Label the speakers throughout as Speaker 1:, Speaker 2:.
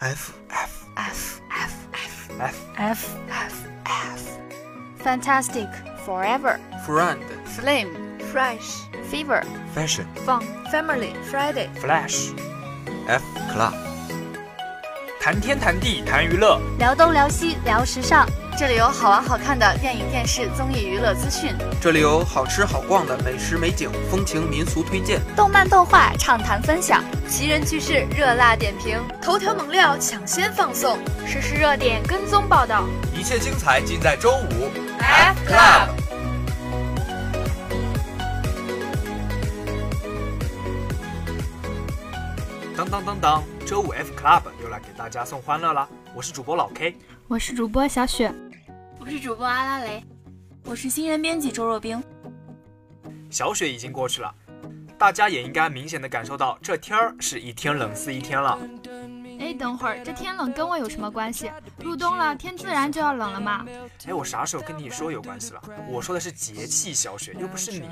Speaker 1: F F
Speaker 2: F F F
Speaker 1: F
Speaker 2: F F F Fantastic Forever
Speaker 1: Friend
Speaker 2: Flame Fresh Fever
Speaker 1: Fashion
Speaker 2: Fun Family Friday
Speaker 1: Flash F Club 谈天谈地谈娱乐，
Speaker 2: 聊东聊西聊时尚， 这里有好玩好看的电影、电视、综艺、娱乐资讯，
Speaker 1: 这里有好吃好逛的美食美景、风情民俗推荐，
Speaker 2: 动漫动画畅谈分享，奇人趣事热辣点评，头条猛料抢先放送，实时热点跟踪报道，
Speaker 1: 一切精彩尽在周五。
Speaker 2: F Club。
Speaker 1: 当当当当，周五 F Club 又来给大家送欢乐啦！我是主播老 K，
Speaker 3: 我是主播小雪，
Speaker 2: 我是主播阿拉蕾，
Speaker 3: 我是新人编辑周若冰。
Speaker 1: 小雪已经过去了，大家也应该明显的感受到这天儿是一天冷似一天了。
Speaker 3: 哎，等会儿，这天冷跟我有什么关系？入冬了，天自然就要冷了嘛。
Speaker 1: 哎，我啥时候跟你说有关系了？我说的是节气，小雪，又不是你。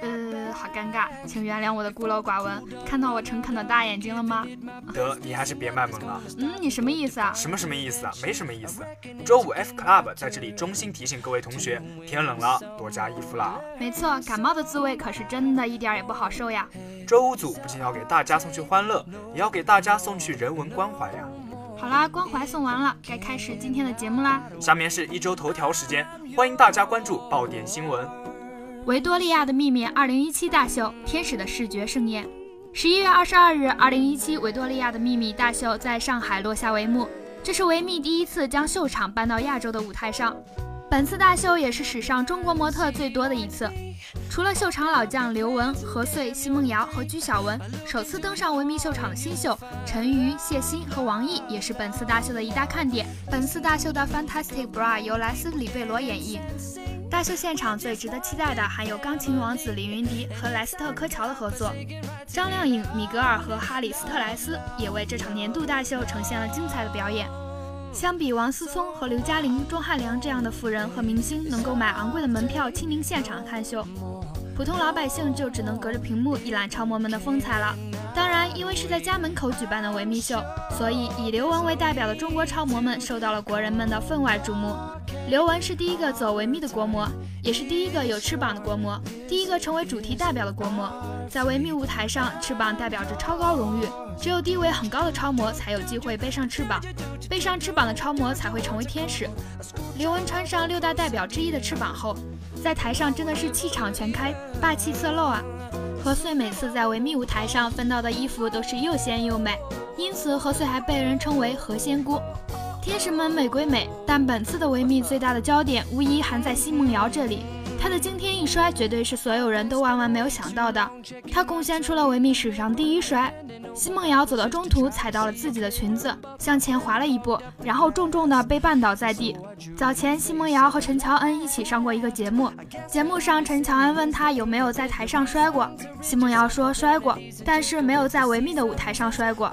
Speaker 3: 呃，好尴尬，请原谅我的孤陋寡闻。看到我诚恳的大眼睛了吗？
Speaker 1: 得，你还是别卖萌了。
Speaker 3: 嗯，你什么意思啊？
Speaker 1: 什么什么意思啊？没什么意思。周五 F Club 在这里衷心提醒各位同学，天冷了，多加衣服啦。
Speaker 3: 没错，感冒的滋味可是真的一点也不好受呀。
Speaker 1: 周五组不仅要给大家送去欢乐，也要给大家送去人文关怀呀。
Speaker 3: 好啦，关怀送完了，该开始今天的节目啦。
Speaker 1: 下面是一周头条时间，欢迎大家关注爆点新闻。
Speaker 3: 维多利亚的秘密二零一七大秀，天使的视觉盛宴。十一月二十二日，二零一七维多利亚的秘密大秀在上海落下帷幕，这是维密第一次将秀场搬到亚洲的舞台上。本次大秀也是史上中国模特最多的一次，除了秀场老将刘雯、何穗、奚梦瑶和鞠晓雯，首次登上维密秀场的新秀陈瑜、谢欣和王毅也是本次大秀的一大看点。本次大秀的 Fantastic Bra 由莱斯里贝罗演绎。大秀现场最值得期待的还有钢琴王子李云迪和莱斯特柯乔的合作，张靓颖、米格尔和哈里斯特莱斯也为这场年度大秀呈现了精彩的表演。相比王思聪和刘嘉玲、钟汉良这样的富人和明星能够买昂贵的门票亲临现场看秀，普通老百姓就只能隔着屏幕一览超模们的风采了。当然，因为是在家门口举办的维密秀，所以以刘雯为代表的中国超模们受到了国人们的分外瞩目。刘雯是第一个走维密的国模，也是第一个有翅膀的国模，第一个成为主题代表的国模。在维密舞台上，翅膀代表着超高荣誉，只有地位很高的超模才有机会背上翅膀，背上翅膀的超模才会成为天使。刘雯穿上六大代表之一的翅膀后，在台上真的是气场全开，霸气侧漏啊！何穗每次在维密舞台上分到的衣服都是又仙又美，因此何穗还被人称为何仙姑。天使们美归美，但本次的维密最大的焦点无疑还在奚梦瑶这里。她的惊天一摔绝对是所有人都万万没有想到的，她贡献出了维密史上第一摔。奚梦瑶走到中途踩到了自己的裙子，向前滑了一步，然后重重的被绊倒在地。早前奚梦瑶和陈乔恩一起上过一个节目，节目上陈乔恩问她有没有在台上摔过，奚梦瑶说摔过，但是没有在维密的舞台上摔过。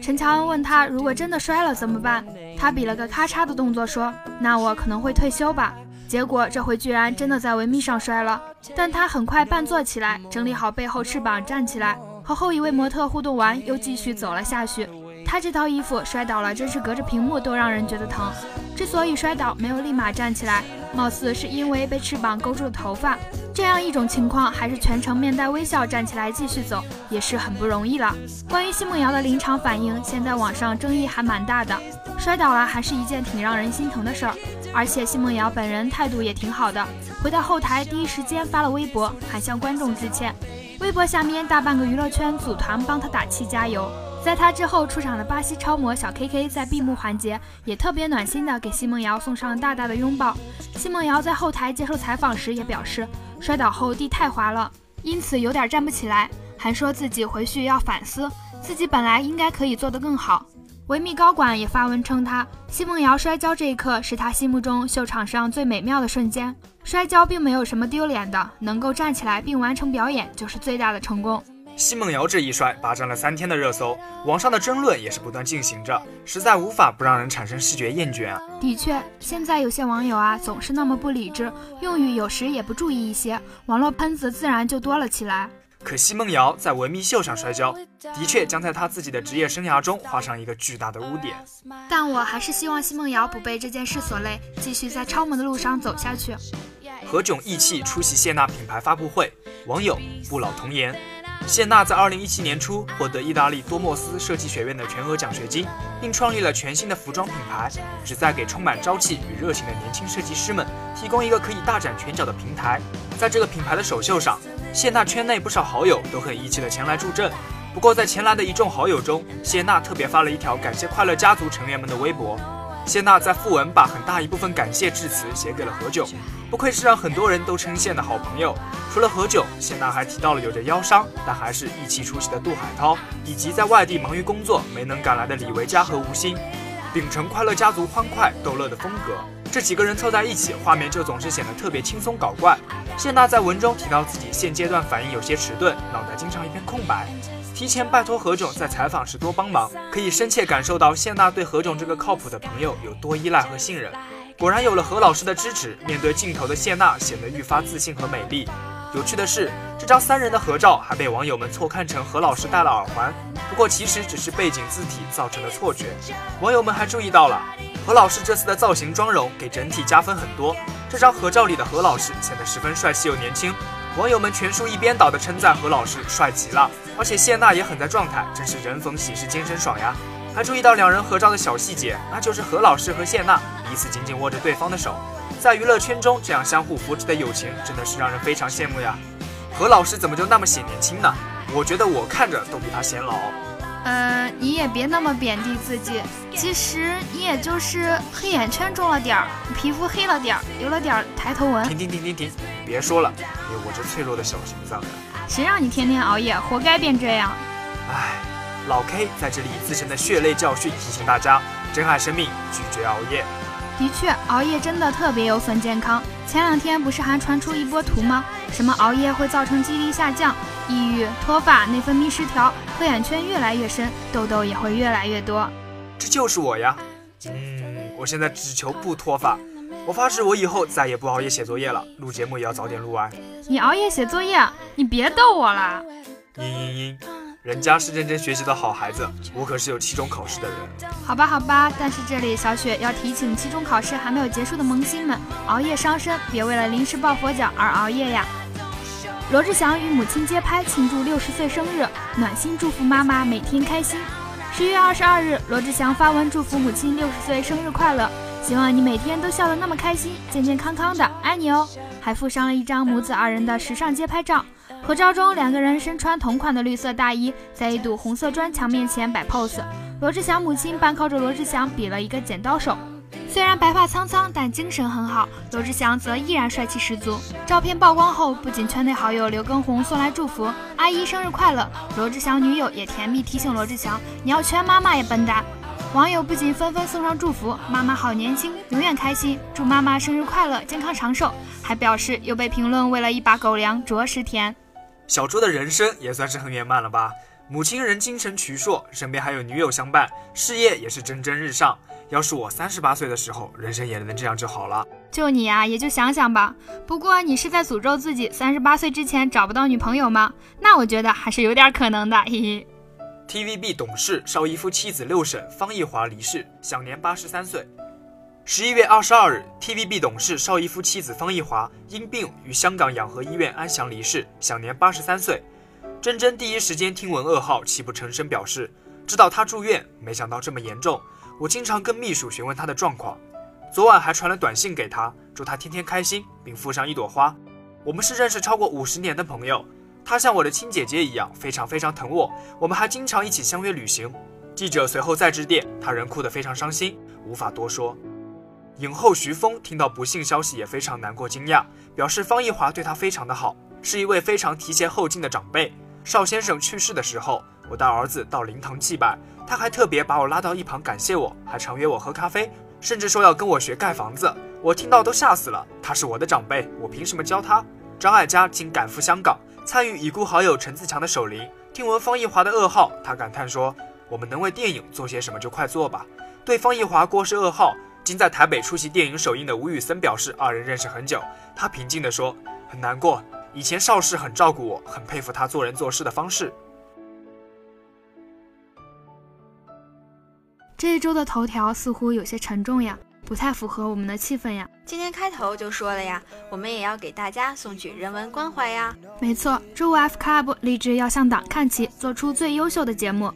Speaker 3: 陈乔恩问他如果真的摔了怎么办，他比了个咔嚓的动作说那我可能会退休吧。结果这回居然真的在维密上摔了，但他很快半坐起来，整理好背后翅膀，站起来，和后一位模特互动完，又继续走了下去。他这套衣服摔倒了，真是隔着屏幕都让人觉得疼。之所以摔倒没有立马站起来，貌似是因为被翅膀勾住了头发。这样一种情况，还是全程面带微笑站起来继续走，也是很不容易了。关于奚梦瑶的临场反应，现在网上争议还蛮大的。摔倒了还是一件挺让人心疼的事儿，而且奚梦瑶本人态度也挺好的，回到后台第一时间发了微博，还向观众致歉。微博下面大半个娱乐圈组团帮他打气加油。在他之后出场的巴西超模小 K K 在闭幕环节也特别暖心的给奚梦瑶送上大大的拥抱。奚梦瑶在后台接受采访时也表示，摔倒后地太滑了，因此有点站不起来，还说自己回去要反思，自己本来应该可以做得更好。维密高管也发文称，他奚梦瑶摔跤这一刻是他心目中秀场上最美妙的瞬间，摔跤并没有什么丢脸的，能够站起来并完成表演就是最大的成功。
Speaker 1: 奚梦瑶这一摔霸占了三天的热搜，网上的争论也是不断进行着，实在无法不让人产生视觉厌倦啊。
Speaker 3: 的确，现在有些网友啊总是那么不理智，用语有时也不注意一些，网络喷子自然就多了起来。
Speaker 1: 可奚梦瑶在维密秀上摔跤，的确将在她自己的职业生涯中画上一个巨大的污点。
Speaker 3: 但我还是希望奚梦瑶不被这件事所累，继续在超模的路上走下去。
Speaker 1: 何炅义气出席谢娜品牌发布会，网友不老童颜。谢娜在二零一七年初获得意大利多莫斯设计学院的全额奖学金，并创立了全新的服装品牌，旨在给充满朝气与热情的年轻设计师们提供一个可以大展拳脚的平台。在这个品牌的首秀上，谢娜圈内不少好友都很义气的前来助阵。不过，在前来的一众好友中，谢娜特别发了一条感谢快乐家族成员们的微博。谢娜在附文把很大一部分感谢致辞写给了何炅，不愧是让很多人都称羡的好朋友。除了何炅，谢娜还提到了有着腰伤但还是义气出席的杜海涛，以及在外地忙于工作没能赶来的李维嘉和吴昕。秉承快乐家族欢快逗乐的风格，这几个人凑在一起，画面就总是显得特别轻松搞怪。谢娜在文中提到自己现阶段反应有些迟钝，脑袋经常一片空白。提前拜托何炅在采访时多帮忙，可以深切感受到谢娜对何炅这个靠谱的朋友有多依赖和信任。果然有了何老师的支持，面对镜头的谢娜显得愈发自信和美丽。有趣的是，这张三人的合照还被网友们错看成何老师戴了耳环，不过其实只是背景字体造成的错觉。网友们还注意到了何老师这次的造型妆容给整体加分很多，这张合照里的何老师显得十分帅气又年轻。网友们全数一边倒的称赞何老师帅极了，而且谢娜也很在状态，真是人逢喜事精神爽呀！还注意到两人合照的小细节，那就是何老师和谢娜彼此紧紧握着对方的手，在娱乐圈中这样相互扶持的友情真的是让人非常羡慕呀！何老师怎么就那么显年轻呢？我觉得我看着都比他显老。
Speaker 3: 嗯，你也别那么贬低自己，其实你也就是黑眼圈重了点儿，皮肤黑了点儿，有了点儿抬头纹。
Speaker 1: 停停停停停，别说了，有我这脆弱的小心脏的。
Speaker 3: 谁让你天天熬夜，活该变这样。
Speaker 1: 唉，老 K 在这里以自身的血泪教训提醒大家：珍爱生命，拒绝熬夜。
Speaker 3: 的确，熬夜真的特别有损健康。前两天不是还传出一波图吗？什么熬夜会造成记忆力下降？抑郁、脱发、内分泌失调、黑眼圈越来越深，痘痘也会越来越多。
Speaker 1: 这就是我呀！嗯，我现在只求不脱发。我发誓，我以后再也不熬夜写作业了。录节目也要早点录完。
Speaker 3: 你熬夜写作业？你别逗我了。
Speaker 1: 嘤嘤嘤，人家是认真学习的好孩子，我可是有期中考试的人。
Speaker 3: 好吧，好吧，但是这里小雪要提醒期中考试还没有结束的萌新们，熬夜伤身，别为了临时抱佛脚而熬夜呀。罗志祥与母亲街拍庆祝六十岁生日，暖心祝福妈妈每天开心。十月二十二日，罗志祥发文祝福母亲六十岁生日快乐，希望你每天都笑得那么开心，健健康康的，爱你哦。还附上了一张母子二人的时尚街拍照，合照中两个人身穿同款的绿色大衣，在一堵红色砖墙面前摆 pose。罗志祥母亲半靠着罗志祥，比了一个剪刀手。虽然白发苍苍，但精神很好。罗志祥则依然帅气十足。照片曝光后，不仅圈内好友刘畊宏送来祝福，阿姨生日快乐。罗志祥女友也甜蜜提醒罗志祥，你要圈妈妈呀，笨蛋。网友不仅纷纷送上祝福，妈妈好年轻，永远开心，祝妈妈生日快乐，健康长寿。还表示又被评论喂了一把狗粮，着实甜。
Speaker 1: 小猪的人生也算是很圆满了吧？母亲人精神矍铄，身边还有女友相伴，事业也是蒸蒸日上。要是我三十八岁的时候，人生也能这样就好了。
Speaker 3: 就你啊，也就想想吧。不过你是在诅咒自己三十八岁之前找不到女朋友吗？那我觉得还是有点可能的。嘿嘿。
Speaker 1: TVB 董事邵逸夫妻子六婶方逸华离世，享年八十三岁。十一月二十二日，TVB 董事邵逸夫妻子方逸华因病于香港养和医院安详离世，享年八十三岁。珍珍第一时间听闻噩耗，泣不成声，表示知道他住院，没想到这么严重。我经常跟秘书询问他的状况，昨晚还传了短信给他，祝他天天开心，并附上一朵花。我们是认识超过五十年的朋友，他像我的亲姐姐一样，非常非常疼我。我们还经常一起相约旅行。记者随后再致电，他仍哭得非常伤心，无法多说。影后徐峰听到不幸消息也非常难过惊讶，表示方逸华对他非常的好，是一位非常提携后进的长辈。邵先生去世的时候，我带儿子到灵堂祭拜。他还特别把我拉到一旁感谢我，还常约我喝咖啡，甚至说要跟我学盖房子。我听到都吓死了。他是我的长辈，我凭什么教他？张艾嘉竟赶赴香港参与已故好友陈自强的守灵。听闻方逸华的噩耗，他感叹说：“我们能为电影做些什么就快做吧。”对方逸华过世噩耗，今在台北出席电影首映的吴宇森表示，二人认识很久。他平静地说：“很难过，以前邵氏很照顾我，很佩服他做人做事的方式。
Speaker 3: 这一周的头条似乎有些沉重呀，不太符合我们的气氛呀。
Speaker 2: 今天开头就说了呀，我们也要给大家送去人文关怀呀。
Speaker 3: 没错，周五 F Club 立志要向党看齐，做出最优秀的节目。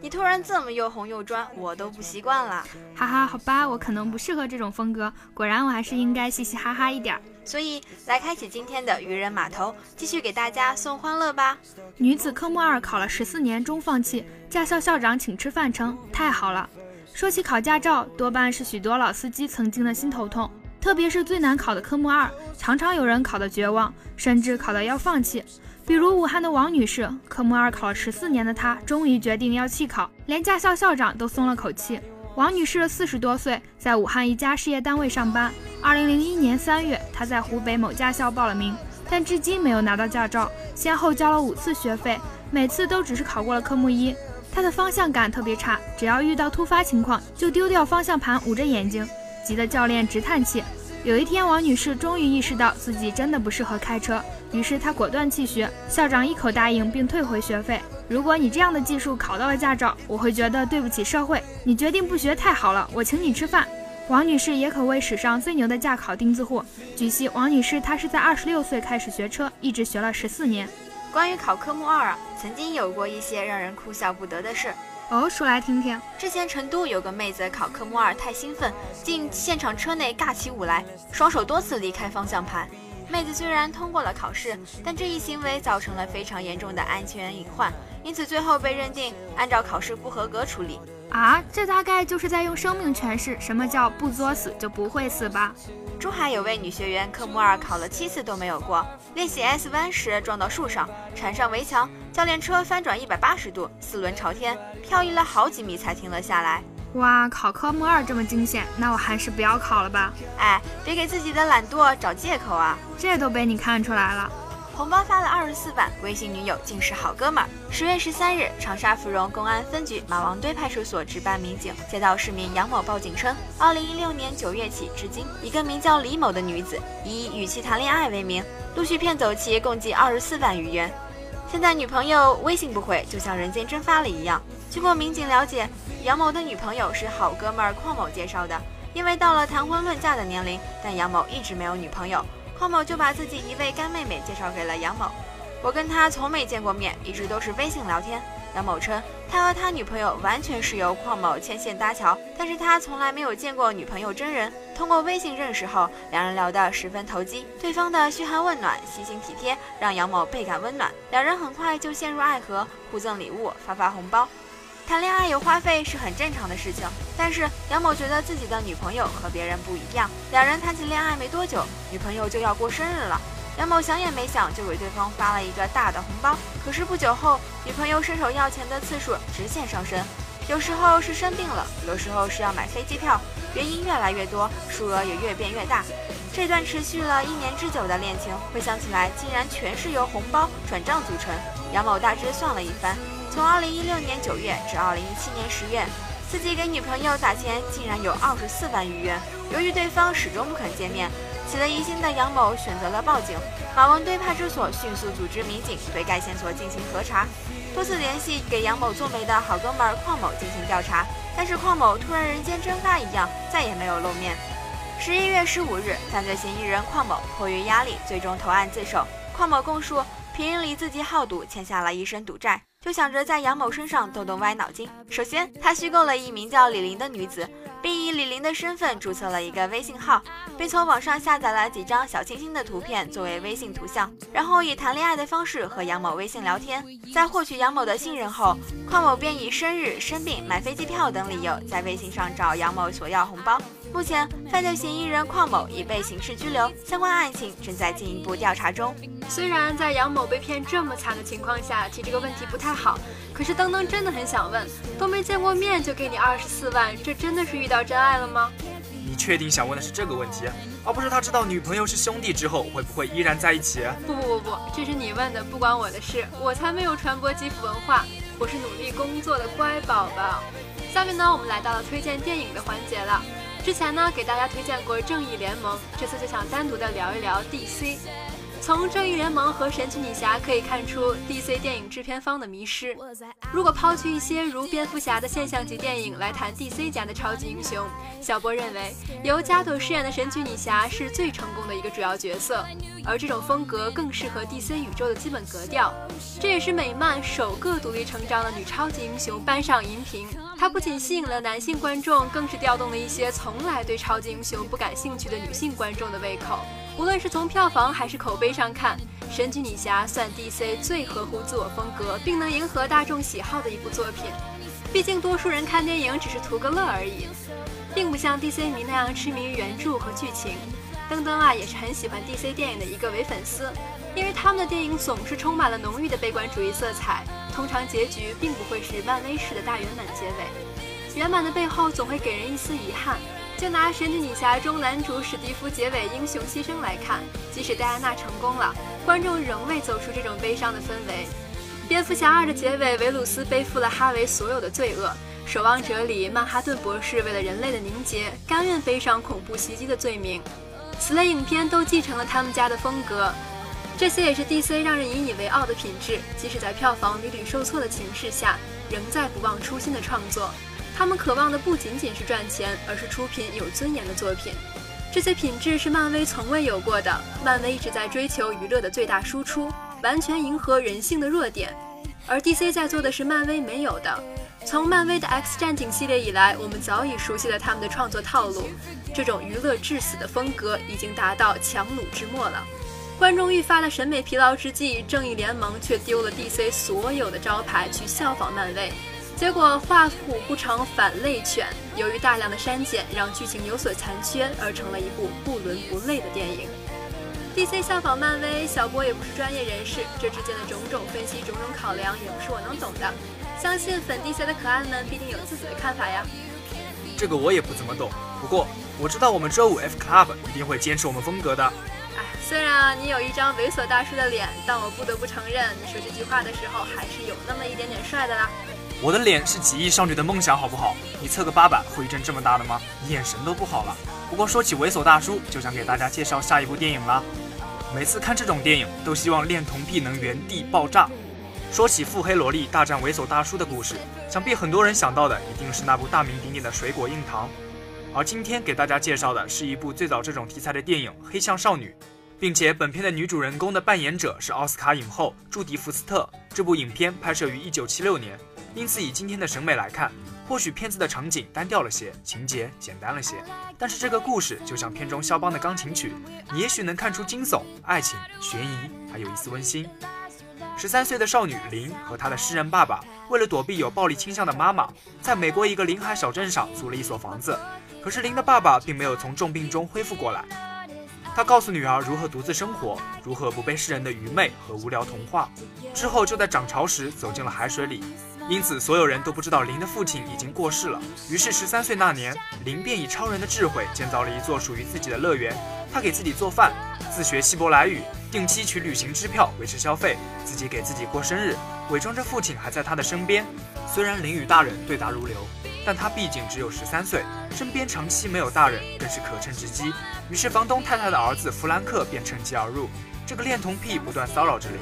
Speaker 2: 你突然这么又红又专，我都不习惯了。
Speaker 3: 哈哈，好吧，我可能不适合这种风格。果然，我还是应该嘻嘻哈哈一点。
Speaker 2: 所以，来开启今天的愚人码头，继续给大家送欢乐吧。
Speaker 3: 女子科目二考了十四年终放弃，驾校校长请吃饭称太好了。说起考驾照，多半是许多老司机曾经的心头痛，特别是最难考的科目二，常常有人考得绝望，甚至考到要放弃。比如武汉的王女士，科目二考了十四年的她，终于决定要弃考，连驾校校长都松了口气。王女士四十多岁，在武汉一家事业单位上班。二零零一年三月，她在湖北某驾校报了名，但至今没有拿到驾照，先后交了五次学费，每次都只是考过了科目一。她的方向感特别差，只要遇到突发情况，就丢掉方向盘，捂着眼睛，急得教练直叹气。有一天，王女士终于意识到自己真的不适合开车，于是她果断弃学。校长一口答应并退回学费。如果你这样的技术考到了驾照，我会觉得对不起社会。你决定不学太好了，我请你吃饭。王女士也可谓史上最牛的驾考钉子户。据悉，王女士她是在二十六岁开始学车，一直学了十四年。
Speaker 2: 关于考科目二啊，曾经有过一些让人哭笑不得的事。
Speaker 3: 哦，说来听听。
Speaker 2: 之前成都有个妹子考科目二太兴奋，竟现场车内尬起舞来，双手多次离开方向盘。妹子虽然通过了考试，但这一行为造成了非常严重的安全隐患，因此最后被认定按照考试不合格处理。
Speaker 3: 啊，这大概就是在用生命诠释什么叫不作死就不会死吧？
Speaker 2: 珠海有位女学员科目二考了七次都没有过，练习 S 弯时撞到树上，缠上围墙，教练车翻转一百八十度，四轮朝天，漂移了好几米才停了下来。
Speaker 3: 哇，考科目二这么惊险，那我还是不要考了吧？
Speaker 2: 哎，别给自己的懒惰找借口啊！
Speaker 3: 这都被你看出来了。
Speaker 2: 红包发了二十四万，微信女友竟是好哥们儿。十月十三日，长沙芙蓉公安分局马王堆派出所值班民警接到市民杨某报警称，二零一六年九月起至今，一个名叫李某的女子以与其谈恋爱为名，陆续骗走其共计二十四万余元。现在女朋友微信不回，就像人间蒸发了一样。经过民警了解，杨某的女朋友是好哥们儿邝某介绍的，因为到了谈婚论嫁的年龄，但杨某一直没有女朋友。邝某就把自己一位干妹妹介绍给了杨某。我跟他从没见过面，一直都是微信聊天。杨某称，他和他女朋友完全是由邝某牵线搭桥，但是他从来没有见过女朋友真人。通过微信认识后，两人聊得十分投机，对方的嘘寒问暖、细心体贴让杨某倍感温暖。两人很快就陷入爱河，互赠礼物，发发红包。谈恋爱有花费是很正常的事情，但是杨某觉得自己的女朋友和别人不一样。两人谈起恋爱没多久，女朋友就要过生日了，杨某想也没想就给对方发了一个大的红包。可是不久后，女朋友伸手要钱的次数直线上升，有时候是生病了，有时候是要买飞机票，原因越来越多，数额也越变越大。这段持续了一年之久的恋情，回想起来竟然全是由红包转账组成。杨某大致算了一番。从二零一六年九月至二零一七年十月，自己给女朋友打钱竟然有二十四万余元。由于对方始终不肯见面，起了疑心的杨某选择了报警。马王堆派出所迅速组织民警对该线索进行核查，多次联系给杨某做媒的好哥们儿邝某进行调查，但是邝某突然人间蒸发一样，再也没有露面。十一月十五日，犯罪嫌疑人邝某迫于压力，最终投案自首。邝某供述，平日里自己好赌，欠下了一身赌债。就想着在杨某身上动动歪脑筋。首先，他虚构了一名叫李玲的女子，并以李玲的身份注册了一个微信号，并从网上下载了几张小清新的图片作为微信图像，然后以谈恋爱的方式和杨某微信聊天。在获取杨某的信任后，邝某便以生日、生病、买飞机票等理由，在微信上找杨某索要红包。目前，犯罪嫌疑人邝某已被刑事拘留，相关案情正在进一步调查中。
Speaker 3: 虽然在杨某被骗这么惨的情况下提这个问题不太好，可是登登真的很想问：都没见过面就给你二十四万，这真的是遇到真爱了吗？
Speaker 1: 你确定想问的是这个问题，而不是他知道女朋友是兄弟之后会不会依然在一起？
Speaker 3: 不不不不，这是你问的，不关我的事，我才没有传播基辅文化，我是努力工作的乖宝宝。下面呢，我们来到了推荐电影的环节了。之前呢，给大家推荐过《正义联盟》，这次就想单独的聊一聊 DC。
Speaker 4: 从正义联盟和神奇女侠可以看出 DC 电影制片方的迷失。如果抛去一些如蝙蝠侠的现象级电影来谈 DC 家的超级英雄，小波认为由加朵饰演的神奇女侠是最成功的一个主要角色，而这种风格更适合 DC 宇宙的基本格调。这也是美漫首个独立成长的女超级英雄搬上荧屏。它不仅吸引了男性观众，更是调动了一些从来对超级英雄不感兴趣的女性观众的胃口。无论是从票房还是口碑上看，《神奇女侠》算 DC 最合乎自我风格，并能迎合大众喜好的一部作品。毕竟，多数人看电影只是图个乐而已，并不像 DC 迷那样痴迷于原著和剧情。登登啊，也是很喜欢 DC 电影的一个伪粉丝，因为他们的电影总是充满了浓郁的悲观主义色彩，通常结局并不会是漫威式的大圆满结尾，圆满的背后总会给人一丝遗憾。就拿《神奇女侠》中男主史蒂夫结尾英雄牺牲来看，即使戴安娜成功了，观众仍未走出这种悲伤的氛围。蝙蝠侠二的结尾，维鲁斯背负了哈维所有的罪恶。守望者里，曼哈顿博士为了人类的凝结，甘愿背上恐怖袭击的罪名。此类影片都继承了他们家的风格，这些也是 DC 让人引以为傲的品质。即使在票房屡屡受挫的情势下，仍在不忘初心的创作。他们渴望的不仅仅是赚钱，而是出品有尊严的作品。这些品质是漫威从未有过的。漫威一直在追求娱乐的最大输出，完全迎合人性的弱点，而 DC 在做的是漫威没有的。从漫威的 X 战警系列以来，我们早已熟悉了他们的创作套路。这种娱乐至死的风格已经达到强弩之末了。观众愈发的审美疲劳之际，正义联盟却丢了 DC 所有的招牌去效仿漫威。结果画虎不成反类犬，由于大量的删减，让剧情有所残缺，而成了一部不伦不类的电影。DC 效仿漫威，小波也不是专业人士，这之间的种种分析、种种考量，也不是我能懂的。相信粉 DC 的可爱们必定有自己的看法呀。
Speaker 1: 这个我也不怎么懂，不过我知道我们周五 F Club 一定会坚持我们风格的。
Speaker 4: 虽然你有一张猥琐大叔的脸，但我不得不承认，你说这句话的时候还是有那么一点点帅的啦。
Speaker 1: 我的脸是几亿少女的梦想，好不好？你测个八百会一阵这么大的吗？眼神都不好了。不过说起猥琐大叔，就想给大家介绍下一部电影了。每次看这种电影，都希望恋童癖能原地爆炸。说起腹黑萝莉大战猥琐大叔的故事，想必很多人想到的一定是那部大名鼎鼎的《水果硬糖》。而今天给大家介绍的是一部最早这种题材的电影《黑象少女》，并且本片的女主人公的扮演者是奥斯卡影后朱迪福斯特。这部影片拍摄于一九七六年。因此，以今天的审美来看，或许片子的场景单调了些，情节简单了些，但是这个故事就像片中肖邦的钢琴曲，你也许能看出惊悚、爱情、悬疑，还有一丝温馨。十三岁的少女林和她的诗人爸爸，为了躲避有暴力倾向的妈妈，在美国一个临海小镇上租了一所房子。可是林的爸爸并没有从重病中恢复过来，他告诉女儿如何独自生活，如何不被世人的愚昧和无聊同化。之后就在涨潮时走进了海水里。因此，所有人都不知道林的父亲已经过世了。于是，十三岁那年，林便以超人的智慧建造了一座属于自己的乐园。他给自己做饭，自学希伯来语，定期取旅行支票维持消费，自己给自己过生日，伪装着父亲还在他的身边。虽然林与大人对答如流，但他毕竟只有十三岁，身边长期没有大人，更是可乘之机。于是，房东太太的儿子弗兰克便趁机而入。这个恋童癖不断骚扰着林。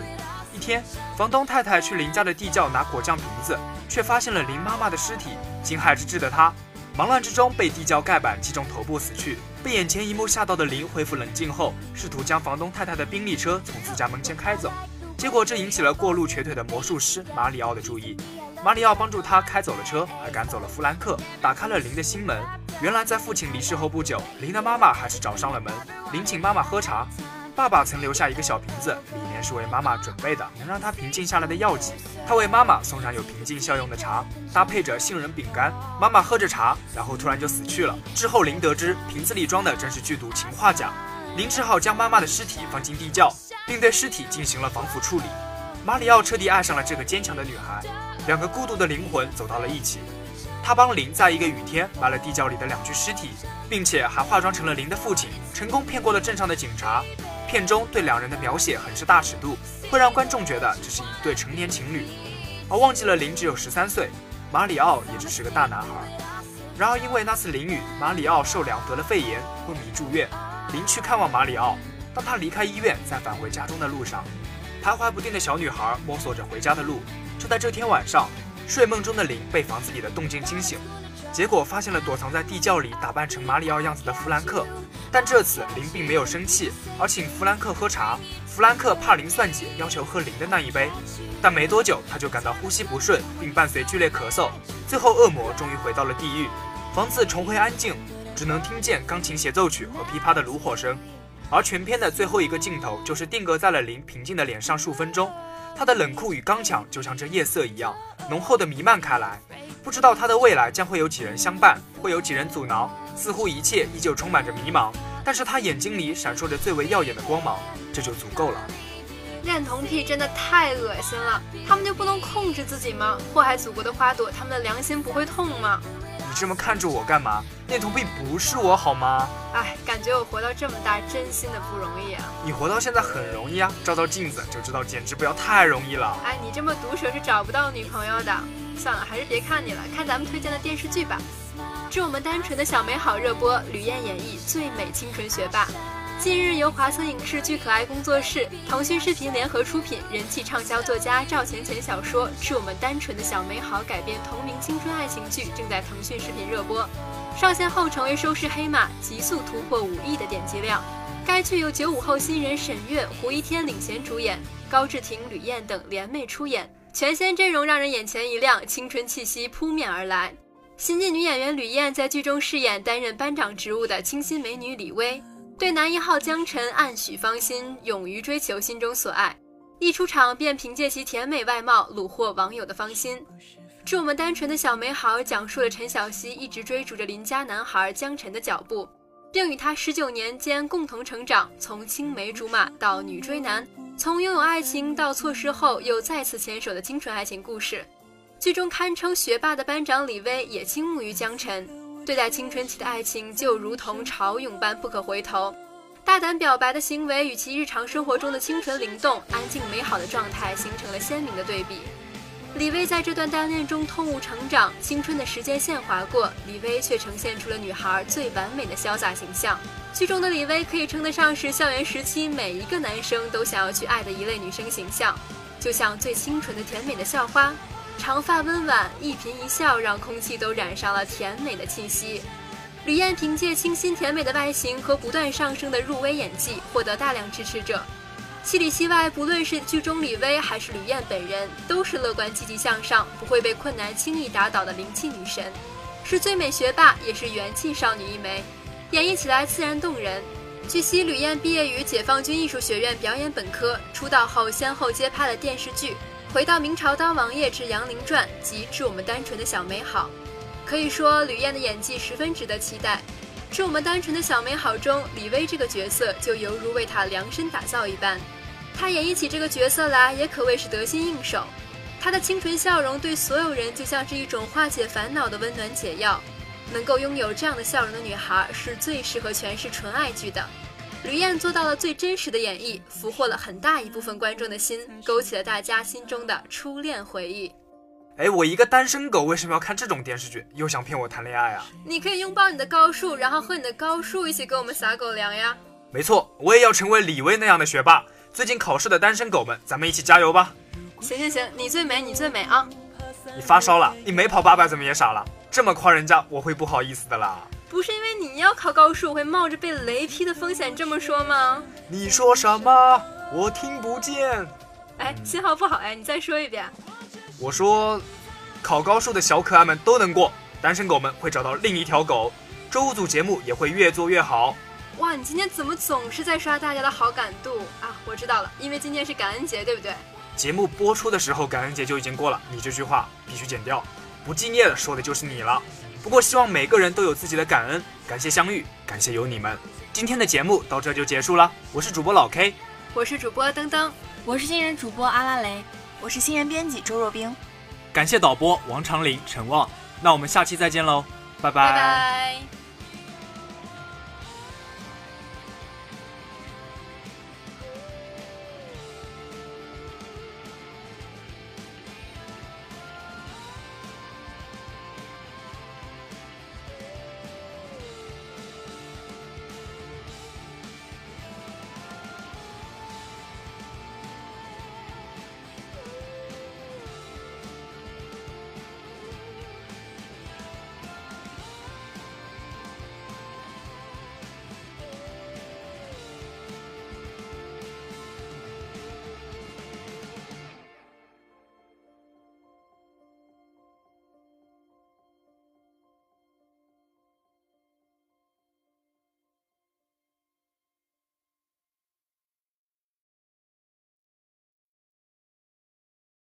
Speaker 1: 一天，房东太太去林家的地窖拿果酱瓶子，却发现了林妈妈的尸体。惊骇之至的她，忙乱之中被地窖盖板击中头部死去。被眼前一幕吓到的林恢复冷静后，试图将房东太太的宾利车从自家门前开走，结果这引起了过路瘸腿的魔术师马里奥的注意。马里奥帮助他开走了车，还赶走了弗兰克，打开了林的心门。原来在父亲离世后不久，林的妈妈还是找上了门。林请妈妈喝茶。爸爸曾留下一个小瓶子，里面是为妈妈准备的能让她平静下来的药剂。他为妈妈送上有平静效用的茶，搭配着杏仁饼干。妈妈喝着茶，然后突然就死去了。之后林得知瓶子里装的正是剧毒氰化钾，林只好将妈妈的尸体放进地窖，并对尸体进行了防腐处理。马里奥彻底爱上了这个坚强的女孩，两个孤独的灵魂走到了一起。他帮林在一个雨天埋了地窖里的两具尸体，并且还化妆成了林的父亲，成功骗过了镇上的警察。片中对两人的描写很是大尺度，会让观众觉得这是一对成年情侣，而忘记了林只有十三岁，马里奥也只是个大男孩。然而因为那次淋雨，马里奥受凉得了肺炎，昏迷住院。林去看望马里奥，当他离开医院，在返回家中的路上，徘徊不定的小女孩摸索着回家的路。就在这天晚上，睡梦中的林被房子里的动静惊醒，结果发现了躲藏在地窖里打扮成马里奥样子的弗兰克。但这次林并没有生气，而请弗兰克喝茶。弗兰克怕林算计，要求喝林的那一杯。但没多久，他就感到呼吸不顺，并伴随剧烈咳嗽。最后，恶魔终于回到了地狱，房子重回安静，只能听见钢琴协奏曲和噼啪的炉火声。而全片的最后一个镜头，就是定格在了林平静的脸上数分钟，他的冷酷与刚强，就像这夜色一样浓厚的弥漫开来。不知道他的未来将会有几人相伴，会有几人阻挠，似乎一切依旧充满着迷茫。但是他眼睛里闪烁着最为耀眼的光芒，这就足够了。
Speaker 4: 恋童癖真的太恶心了，他们就不能控制自己吗？祸害祖国的花朵，他们的良心不会痛吗？
Speaker 1: 你这么看着我干嘛？那图片不是我好吗？
Speaker 4: 哎，感觉我活到这么大，真心的不容易啊！
Speaker 1: 你活到现在很容易啊，照照镜子就知道，简直不要太容易了。
Speaker 4: 哎，你这么毒舌是找不到女朋友的。算了，还是别看你了，看咱们推荐的电视剧吧。致我们单纯的小美好热播，吕燕演绎最美清纯学霸。近日，由华策影视剧可爱工作室、腾讯视频联合出品，人气畅销作家赵钱钱小说《致我们单纯的小美好》改编同名青春爱情剧，正在腾讯视频热播。上线后成为收视黑马，急速突破五亿的点击量。该剧由九五后新人沈月、胡一天领衔主演，高志廷、吕燕等联袂出演，全新阵容让人眼前一亮，青春气息扑面而来。新晋女演员吕燕在剧中饰演担任班长职务的清新美女李薇。对男一号江晨暗许芳心，勇于追求心中所爱，一出场便凭借其甜美外貌虏获网友的芳心。致我们单纯的小美好，讲述了陈小希一直追逐着邻家男孩江晨的脚步，并与他十九年间共同成长，从青梅竹马到女追男，从拥有爱情到错失后又再次牵手的清纯爱情故事。剧中堪称学霸的班长李薇也倾慕于江晨。对待青春期的爱情，就如同潮涌般不可回头。大胆表白的行为与其日常生活中的清纯灵动、安静美好的状态形成了鲜明的对比。李薇在这段单恋中痛悟成长，青春的时间线划过，李薇却呈现出了女孩最完美的潇洒形象。剧中的李薇可以称得上是校园时期每一个男生都想要去爱的一类女生形象，就像最清纯的甜美的校花。长发温婉，一颦一笑让空气都染上了甜美的气息。吕燕凭借清新甜美的外形和不断上升的入微演技，获得大量支持者。戏里戏外，不论是剧中李薇还是吕燕本人，都是乐观积极向上，不会被困难轻易打倒的灵气女神，是最美学霸，也是元气少女一枚，演绎起来自然动人。据悉，吕燕毕业于解放军艺术学院表演本科，出道后先后接拍了电视剧。回到明朝当王爷之《杨凌传》及《致我们单纯的小美好》，可以说吕燕的演技十分值得期待。《致我们单纯的小美好》中，李薇这个角色就犹如为她量身打造一般，她演绎起这个角色来也可谓是得心应手。她的清纯笑容对所有人就像是一种化解烦恼的温暖解药。能够拥有这样的笑容的女孩，是最适合诠释纯爱剧的。吕燕做到了最真实的演绎，俘获了很大一部分观众的心，勾起了大家心中的初恋回忆。
Speaker 1: 哎，我一个单身狗为什么要看这种电视剧？又想骗我谈恋爱啊？
Speaker 4: 你可以拥抱你的高数，然后和你的高数一起给我们撒狗粮呀！
Speaker 1: 没错，我也要成为李薇那样的学霸。最近考试的单身狗们，咱们一起加油吧！
Speaker 4: 行行行，你最美，你最美啊！
Speaker 1: 你发烧了？你没跑八百怎么也傻了？这么夸人家，我会不好意思的啦。
Speaker 4: 不是因为你要考高数，会冒着被雷劈的风险这么说吗？
Speaker 1: 你说什么？我听不见。
Speaker 4: 哎，信号不好哎，你再说一遍。
Speaker 1: 我说，考高数的小可爱们都能过，单身狗们会找到另一条狗，周五组节目也会越做越好。
Speaker 4: 哇，你今天怎么总是在刷大家的好感度啊？我知道了，因为今天是感恩节，对不对？
Speaker 1: 节目播出的时候，感恩节就已经过了，你这句话必须剪掉，不敬业的说的就是你了。不过，希望每个人都有自己的感恩，感谢相遇，感谢有你们。今天的节目到这就结束了。我是主播老 K，
Speaker 4: 我是主播登登，
Speaker 2: 我是新人主播阿拉蕾，我是新人编辑周若冰。
Speaker 1: 感谢导播王长林、陈旺。那我们下期再见喽，拜
Speaker 4: 拜。